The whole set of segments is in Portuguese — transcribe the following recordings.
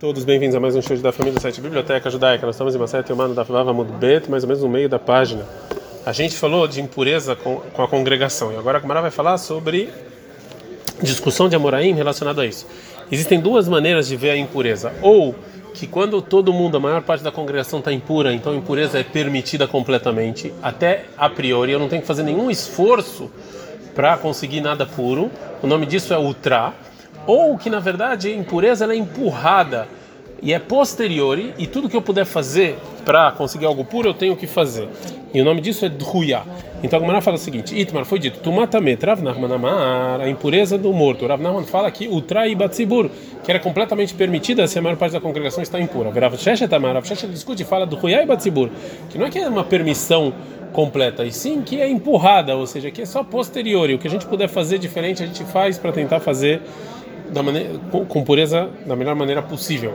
Todos bem-vindos a mais um show da família do site Biblioteca Judaica. Nós estamos em Masete Humano da Fava Bet, mais ou menos no meio da página. A gente falou de impureza com, com a congregação e agora a Camara vai falar sobre discussão de Amoraim relacionado a isso. Existem duas maneiras de ver a impureza. Ou que quando todo mundo, a maior parte da congregação está impura, então a impureza é permitida completamente, até a priori, eu não tenho que fazer nenhum esforço para conseguir nada puro. O nome disso é ultra ou que na verdade a impureza é empurrada e é posteriori e tudo que eu puder fazer para conseguir algo puro eu tenho que fazer. E o nome disso é Dhuya. Então a Gemara fala o seguinte: Itmar foi dito, Tumatamet Rav Nachman Amar, a impureza do morto. Rav Nachman fala que o trai batzibur, que era completamente permitida se a maior parte da congregação está impura. Rav Sheshet Amar, Rav Sheshet discute e fala do Dhuya e batzibur, que não é que é uma permissão completa, e sim que é empurrada, ou seja, que é só posteriori. O que a gente puder fazer diferente, a gente faz para tentar fazer da maneira, com, com, pureza da melhor maneira possível.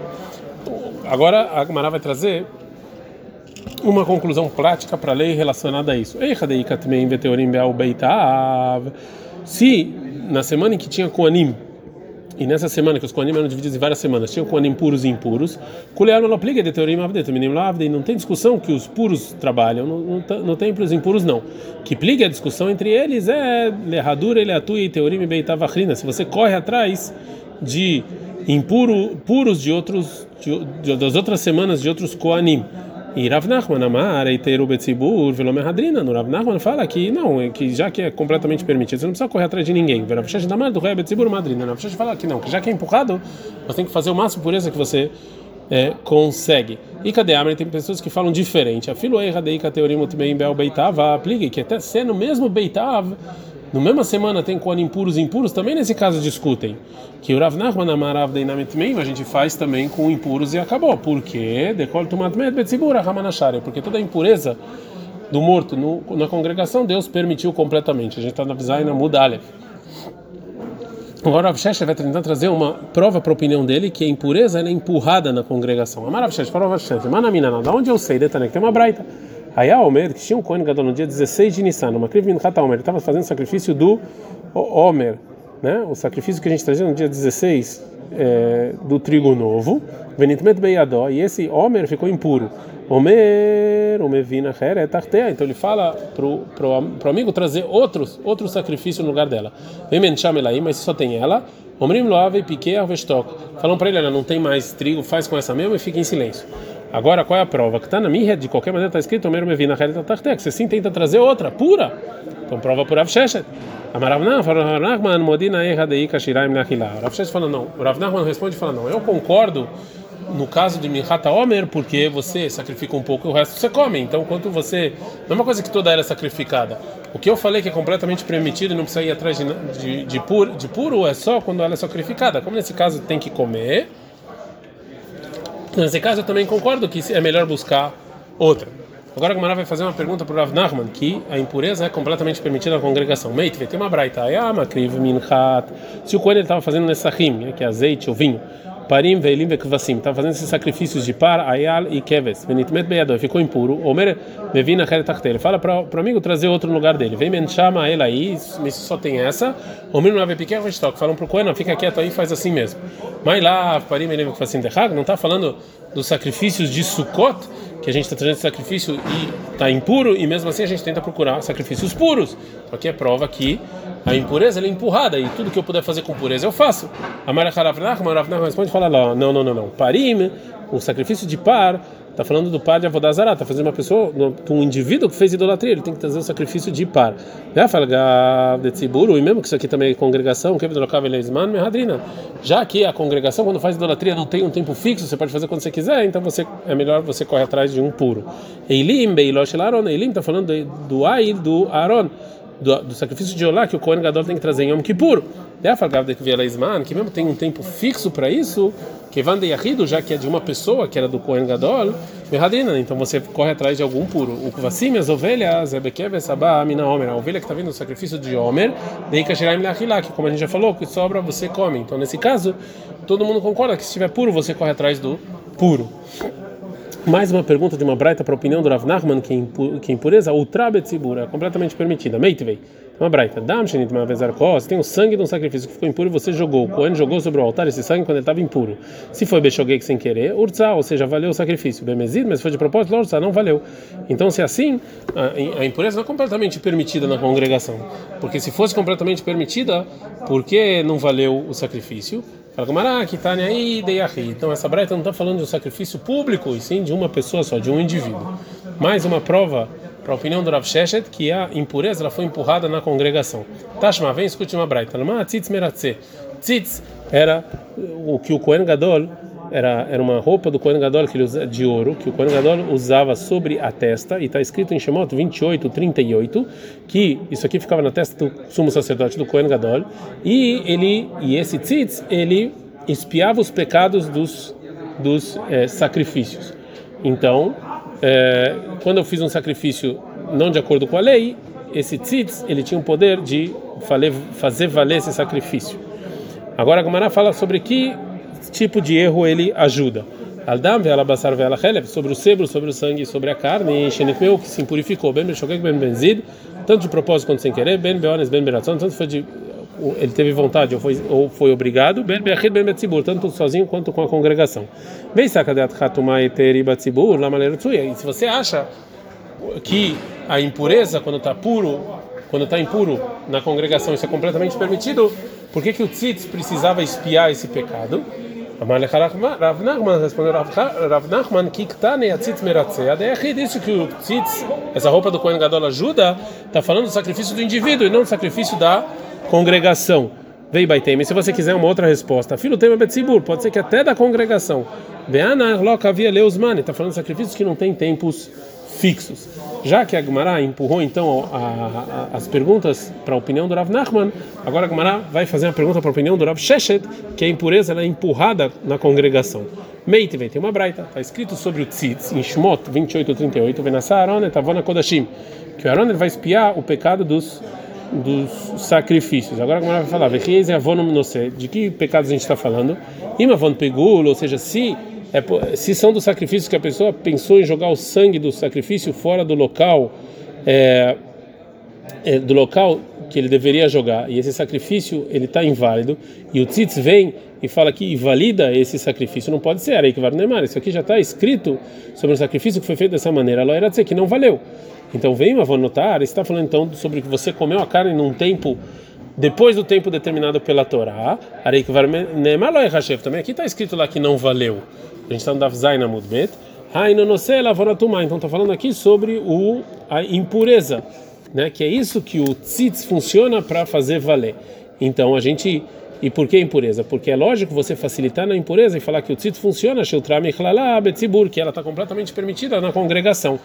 Agora a Gemara vai trazer uma conclusão prática para a lei relacionada a isso. Se na semana em que tinha Koanim e nessa semana que os Kohanim eram divididos em várias semanas, tinham Kohanim puros e impuros, não tem discussão que os puros trabalham no, no, no templo os impuros não. Que pliga a discussão entre eles é Lehadura, Leatu e Teorim e Beitavachrina. Se você corre atrás de impuro, puros de outros, de, de, das outras semanas de outros Kohanim e Rav Nachman Amar, Eiteru Betzibur, Velome Hadrina, no Rav Nachman fala que não, é que já que é completamente permitido, você não precisa correr atrás de ninguém. Rav Shesh Damar, do Rei Betzibur Madrina. Rav Shesh fala que não, que já que é empurrado, você tem que fazer o máximo pureza que você é, consegue. E cadê Amar? Tem pessoas que falam diferente. A filo erra dei cateorim bem bel beitav, aplique que até sendo mesmo beitav, no mesma semana tem com impuros e impuros, também nesse caso discutem. Que o Rav Nachman amarav a gente faz também com impuros e acabou. Por quê? Decol tumatmet betzibura ramanashare. Porque toda a impureza do morto no, na congregação, Deus permitiu completamente. A gente está na Bizaina Mudalef. Agora Rav Shesha vai tentar trazer uma prova para a opinião dele que a impureza é empurrada na congregação. Amarav Shesha, fala Rav Shesha, manamina, da onde eu sei, Detanek, tem uma braita. Aí a Omer, que tinha um Kohen Gadol no dia 16 de Nissan, uma Kriv Minchat Omer, estava fazendo o sacrifício do Omer, né? o sacrifício que a gente trazia no dia 16 é, do trigo novo, Venitmet Beyadó, e esse Omer ficou impuro. Omer, Omevina Heret Então ele fala pro, pro, amigo trazer outros, outro sacrifício no lugar dela. Vem aí, mas só tem ela. Omrim Loave Piquet Arvestok. Falam para ele: ela não tem mais trigo, faz com essa mesma e fica em silêncio. Agora, qual é a prova? Que está na minha, de qualquer maneira está escrito, Omer Mevina Tartek. Você sim tenta trazer outra, pura. Então, prova por Avsheshet. Amarav Nachman Modina Eha Dei Kashiraim Nachilá. Rav Sheshet fala não. O Rav Nachman responde e fala não. Eu concordo no caso de Minhata Omer, porque você sacrifica um pouco e o resto você come. Então, quanto você. Não é uma coisa que toda ela é sacrificada. O que eu falei que é completamente permitido e não precisa ir atrás de, de, de, puro, de puro é só quando ela é sacrificada. Como nesse caso tem que comer Nesse caso, eu também concordo que é melhor buscar outra. Agora a Gamara vai fazer uma pergunta para o Rav Nachman, que a impureza é completamente permitida na congregação. Meit, tem uma braita. Se o coelho estava fazendo nessahim, né, que é azeite ou vinho, parim veilim vekvasim, estava fazendo esses sacrifícios de par, ayal e keves, benitmet beyador, ficou impuro. Omer mevina ele fala para o amigo trazer outro lugar dele. Vem men chama ele aí, só tem essa. Omer não vai pequeno vestok, falam para o coelho, fica quieto aí, faz assim mesmo. Mas lá, parim veilim vekvasim derrag, não está falando dos sacrifícios de Sukkot, que a gente está trazendo sacrifício e está impuro, e mesmo assim a gente tenta procurar sacrifícios puros. Só que é prova que a impureza é empurrada, e tudo que eu puder fazer com pureza eu faço. A Mara Haravnach, responde e fala não, não, não, não. Parim, o sacrifício de par Está falando do par de Avodazará, está fazendo uma pessoa, um indivíduo que fez idolatria, ele tem que trazer o sacrifício de par. Tziburu, e mesmo que isso aqui também é congregação, que já que a congregação, quando faz idolatria, não tem um tempo fixo, você pode fazer quando você quiser, então você é melhor você correr atrás de um puro. Eilim, Beilosh Laron, Eilim está falando do Ail, do Aaron do, do, sacrifício de Olá que o Kohen Gadol tem que trazer em Yom Kippur. Que mesmo tem um tempo fixo para isso, que van de Yahido, já que é de uma pessoa, que era do Kohen Gadol, então você corre atrás de algum puro. O Kvasim, as ovelhas, Ebekev, Sabá, Amina Omer, a ovelha que está vindo no sacrifício de Omer, Dei Kashiraim que como a gente já falou, que sobra você come. Então nesse caso, todo mundo concorda que se estiver puro, você corre atrás do puro. Mais uma pergunta de uma braita para a opinião do Rav Nachman, que, que impureza, ultra betzibur, é completamente permitida. Meitvei. Uma braita. Dam shenit uma vez arcos, tem o sangue de um sacrifício que ficou impuro e você jogou. O Cohen jogou sobre o altar esse sangue quando ele estava impuro. Se foi Bechogek sem querer, urza, ou seja, valeu o sacrifício. Bemezid, mas se foi de propósito, urza, não valeu. Então, se é assim, a, a impureza não é completamente permitida na congregação. Porque se fosse completamente permitida, por que não valeu o sacrifício? Tá aí, Então essa breita não está falando de um sacrifício público, e sim de uma pessoa só, de um indivíduo. Mais uma prova para a opinião do Rav Sheshet que a impureza ela foi empurrada na congregação. Tashma, vem escute uma breita. Tzitz era o que o Kohen Gadol era, era uma roupa do Kohen Gadol que ele usa, de ouro, que o Kohen Gadol usava sobre a testa, e está escrito em Shemot 28, 38, que isso aqui ficava na testa do sumo sacerdote do Kohen Gadol, e ele e esse tzitz, ele espiava os pecados dos, dos é, sacrifícios. Então, é, quando eu fiz um sacrifício não de acordo com a lei, esse tzitz, ele tinha o poder de fazer valer esse sacrifício. Agora a Gemara fala sobre que tipo de erro ele ajuda. Aldam ve'ala basar ve'ala chelev, sobre o sebo, sobre o sangue, sobre a carne, e shenekmeu, que se impurificou, ben beshogek ben benzid, tanto de propósito quanto sem querer, ben beones ben beratzon, tanto foi de ele teve vontade ou foi, ou foi obrigado, ben beachid ben betzibur, tanto sozinho quanto com a congregação. Bem sacadeat hatumai teri batzibur, la maneira E se você acha que a impureza, quando está puro, quando está impuro na congregação, isso é completamente permitido, por que, que o tzitz precisava espiar esse pecado? Rav Nachman respondeu Rav Nachman que está tzitz meratzeh. Daí disse que o tzitz, essa roupa do Kohen Gadol ajuda, está falando do sacrifício do indivíduo e não do sacrifício da congregação. Vei Baitem. Se você quiser uma outra resposta, filho tema Betzibur, pode ser que até da congregação. Veana loca havia leusmane, está falando de sacrifícios que não tem tempos fixos. Já que a Gemara empurrou então a, a, as perguntas para a opinião do Rav Nachman, agora a Gemara vai fazer uma pergunta para a opinião do Rav Sheshet, que a impureza é empurrada na congregação. Meite, tem uma braita, está escrito sobre o tzitz, em Shmot 28:38, Venassa Aaron kodashim, que o Aaron vai espiar o pecado dos dos sacrifícios. Agora a Gemara vai falar, de que pecados a gente está falando? Imavon pegul, ou seja, se é, se são dos sacrifícios que a pessoa pensou em jogar o sangue do sacrifício fora do local, é, é, do local que ele deveria jogar, e esse sacrifício ele está inválido, e o tzitz vem e fala que invalida esse sacrifício, não pode ser, aí que neymar, isso aqui já está escrito sobre o sacrifício que foi feito dessa maneira, ela era dizer que não valeu. Então vem, mas vou notar, está falando então sobre que você comeu a carne num tempo depois do tempo determinado pela Torá, também aqui está escrito lá que não valeu. A gente está no Davzai na Mudbet. Então está falando aqui sobre o, a impureza, né? que é isso que o tzitz funciona para fazer valer. Então a gente. E por que impureza? Porque é lógico você facilitar na impureza e falar que o tzitz funciona, que ela está completamente permitida na congregação.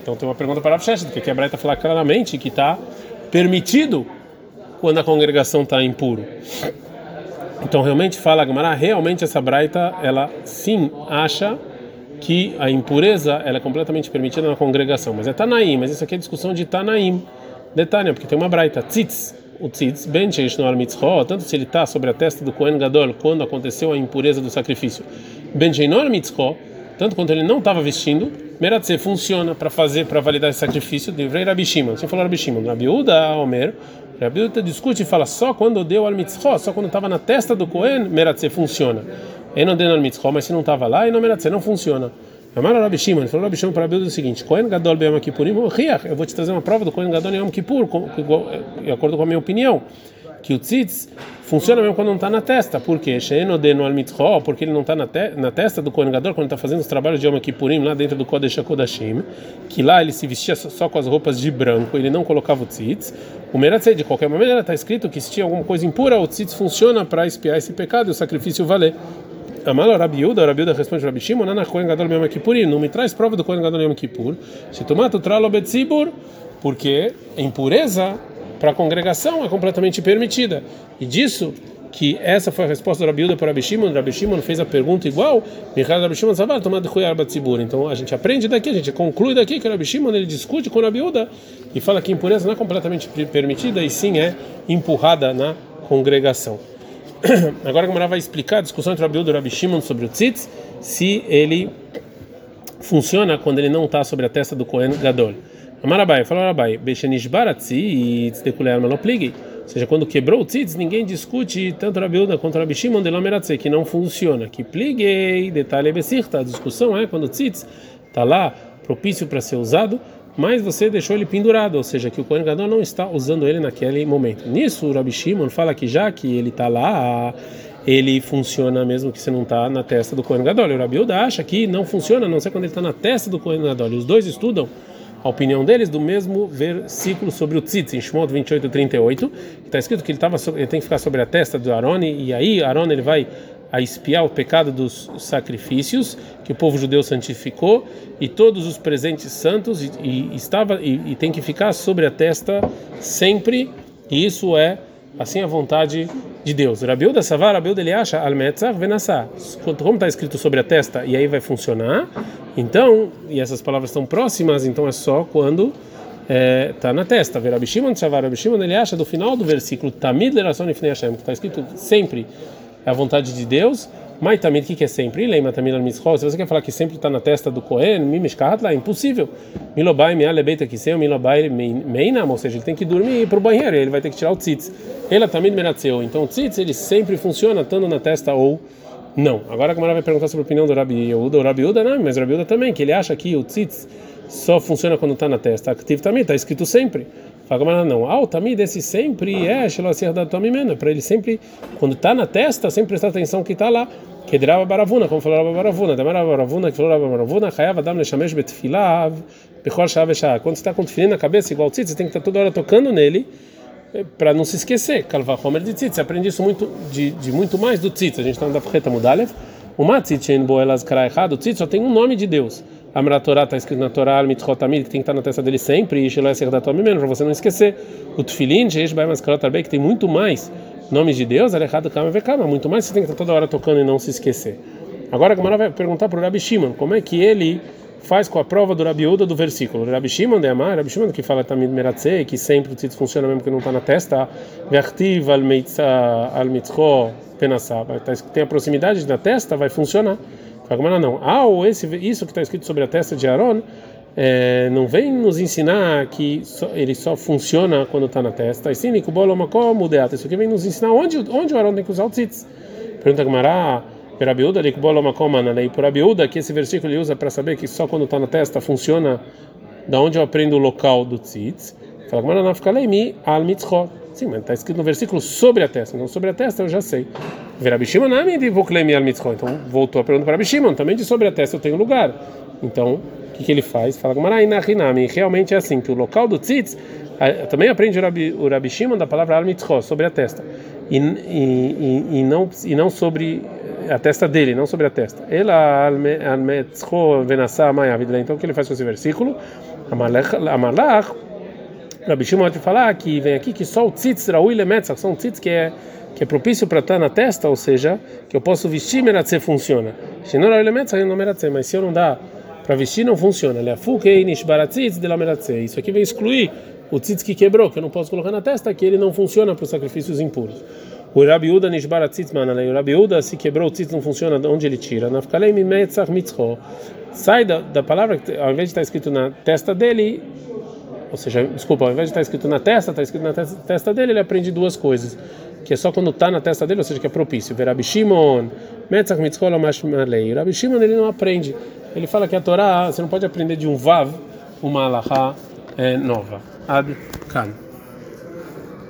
Então tem uma pergunta para Rav Sheshet, que a Breta falar claramente que está permitido quando a congregação está impuro. Então realmente fala Gamara, realmente essa braita, ela sim acha que a impureza ela é completamente permitida na congregação, mas é Tanaim, mas isso aqui é discussão de Tanaim, de Tânia, porque tem uma braita, tzitz, o tzitz, ben no mitzvah, tanto se ele está sobre a testa do Kohen Gadol quando aconteceu a impureza do sacrifício, ben no mitzvah, tanto quanto ele não estava vestindo, Meratze funciona para fazer, para validar esse sacrifício de Vrei Rabi Shimon. Você falou Rabi Shimon, Rabi Uda, Omer, Rabi Uda discute e fala só quando deu al mitzvah, só quando estava na testa do Cohen, Meratze funciona. Deu al mitzvah, mas se não estava lá, não Meratze não funciona. Amar Rabi Shimon, falou Rabi Shimon para Rabi Uda o seguinte: Cohen Gadol Beyom Kippurim, eu vou te trazer uma prova do Cohen Gadol Yom Kippur, de acordo com a minha opinião que o tzitz funciona mesmo quando não está na testa. Por quê? Porque ele não está na, te na testa do Kohen quando está fazendo os trabalhos de Yom Kippurim lá dentro do Kodesh HaKodashim, que lá ele se vestia só com as roupas de branco, ele não colocava o tzitz. O Meratzei, de qualquer maneira, está escrito que se tinha alguma coisa impura, o tzitz funciona para espiar esse pecado e o sacrifício valer. Amalo Rabiuda, Rabiuda responde Rabi Shimon, Nana Kohen Gadol Yom Kippurim, não me traz prova do Kohen Gadol Yom Kippur, se tomar tu tralo betzibur, porque impureza para a congregação é completamente permitida. E disso que essa foi a resposta do Rabiuda para Rabi Shimon, fez a pergunta igual, Então a gente aprende daqui, a gente conclui daqui que o Shimon ele discute com Rabiuda e fala que impureza não é completamente permitida e sim é empurrada na congregação. Agora a Gamara vai explicar a discussão entre Rabiuda e o Shimon sobre o tzitz, se ele funciona quando ele não está sobre a testa do Kohen Gadol. Amarabai, falou Arabai, Bechenishbaratzitz dekuler malopligui. Ou seja, quando quebrou o tzitz, ninguém discute tanto Rabi Uda quanto Rabi Shimon de Lameratze, que não funciona. Que pliguei, detalhe besirta. A discussão é quando o tzitz está lá, propício para ser usado, mas você deixou ele pendurado, ou seja, que o Kohen Gadol não está usando ele naquele momento. Nisso, o Rabi Shimon fala que já que ele está lá, ele funciona mesmo que você não está na testa do Kohen Gadol. E o Rabi Uda acha que não funciona, não ser quando ele está na testa do Kohen Gadol. E os dois estudam a opinião deles do mesmo versículo sobre o tzitz, em Shemot 28 38, que está escrito que ele, tava, ele tem que ficar sobre a testa do Arone, e aí Arone ele vai a espiar o pecado dos sacrifícios que o povo judeu santificou e todos os presentes santos e, e estava e, e, tem que ficar sobre a testa sempre e isso é assim a vontade de Deus. Rabiuda Savar, Rabiuda ele acha al-metzach venassá. Como está escrito sobre a testa e aí vai funcionar. Então, e essas palavras estão próximas, então é só quando está é, tá na testa. Ver Abishimon Savar, Abishimon ele acha do final do versículo Tamid Lerason Ifnei Hashem, que está escrito sempre é a vontade de Deus. Mas também o que é sempre? Lembra também al Se você quer falar que sempre está na testa do Cohen, mimishkahat lá, impossível. Milobai miale beita que seu, milobai meinam, ou seja, ele tem que dormir ir para o banheiro, ele vai ter que tirar o tzitz. Ele também menatzeu. Então o tzitz ele sempre funciona estando na testa ou não. Agora a Gamara vai perguntar sobre a opinião do Rabi Yehuda. O Rabi Yehuda não, mas o Rabi Yehuda também, que ele acha que o tzitz só funciona quando está na testa. Ativo também, está escrito sempre. Fala, não. Ah, o tamid desse sempre é para ele sempre, quando está na testa, sempre prestar atenção que está lá. Kedrava baravuna, como falou Rabba baravuna, damara baravuna, que falou Rabba baravuna, chayav adam leshamesh betfilav, bechol shah veshah. Quando você está com tefilin na cabeça, igual o tzitz, você tem que estar toda hora tocando nele eh, para não se esquecer. Kalva homer de tzitz, aprende isso muito de, de muito mais do tzitz. A gente está na Freta Mudalev. O matzitz em boelas kara o tzitz só tem um nome de Deus. Amra Torá está escrito na Torá, Mitzchotamid, que tem que estar na testa dele sempre, e Shiloh Ser da menos, para você não esquecer. O Tufilin, Sheish Bai Maskarot Arbei, que tem muito mais nomes de Deus, Alejado Kama Vekama, muito mais você tem que estar toda hora tocando e não se esquecer. Agora a Gamara vai perguntar para o Rabi Shimon, como é que ele faz com a prova do Rabi Uda do versículo. Rabi Shimon de Amar, Rabi Shimon que fala Tamid Meratzei, que sempre o tzitz funciona mesmo que não está na testa, Vertiv al Mitzcho Penassá, tem a proximidade da testa, vai funcionar. Fala não. Ah, ou esse, isso que está escrito sobre a testa de Aaron é, não vem nos ensinar que só, ele só funciona quando está na testa. Isso aqui vem nos ensinar onde, onde o Aaron tem que usar o tzitz. Pergunta Gamara, Perabiúda, lei por Abiúda, que esse versículo ele usa para saber que só quando está na testa funciona da onde eu aprendo o local do tzitz. Fala Gamara, não fica leimi al mitzchot. Sim, mas está escrito no versículo sobre a testa. Então, sobre a testa eu já sei. Então, voltou a pergunta para Shimon. Também de sobre a testa eu tenho lugar. Então, o que, que ele faz? Fala Gamarai Realmente é assim, que o local do tzitz, também aprende o Rabi, o Rabi Shimon da palavra al mitzvah, sobre a testa. E, e, e, e, não, e não sobre a testa dele, não sobre a testa. Ela al mitzvah venassá Então, o que ele faz com esse versículo? Amalach Rabi Shimon pode falar que vem aqui que só o tzitz raui lemetzach, são tzitz que é que é propício para estar na testa, ou seja, que eu posso vestir meratze funciona. Shinor raui lemetzach não meratze, mas se eu não dá para vestir não funciona. De meratze. Isso aqui vem excluir o tzitz que quebrou, que eu não posso colocar na testa, que ele não funciona para os sacrifícios impuros. O Rabi Uda nishbaratzitz manalei. O Rabi Uda se quebrou o tzitz não funciona, onde ele tira? Sai da, da palavra ao invés de estar escrito na testa dele, ou seja, desculpa, ao invés de estar escrito na testa, está escrito na testa dele, ele aprende duas coisas. Que é só quando está na testa dele, ou seja, que é propício. Ver Rabi Shimon, Metzach Mitzkol. Rabi Shimon ele não aprende. Ele fala que a Torá, você não pode aprender de um Vav uma Alahá é, nova. Ad Kan.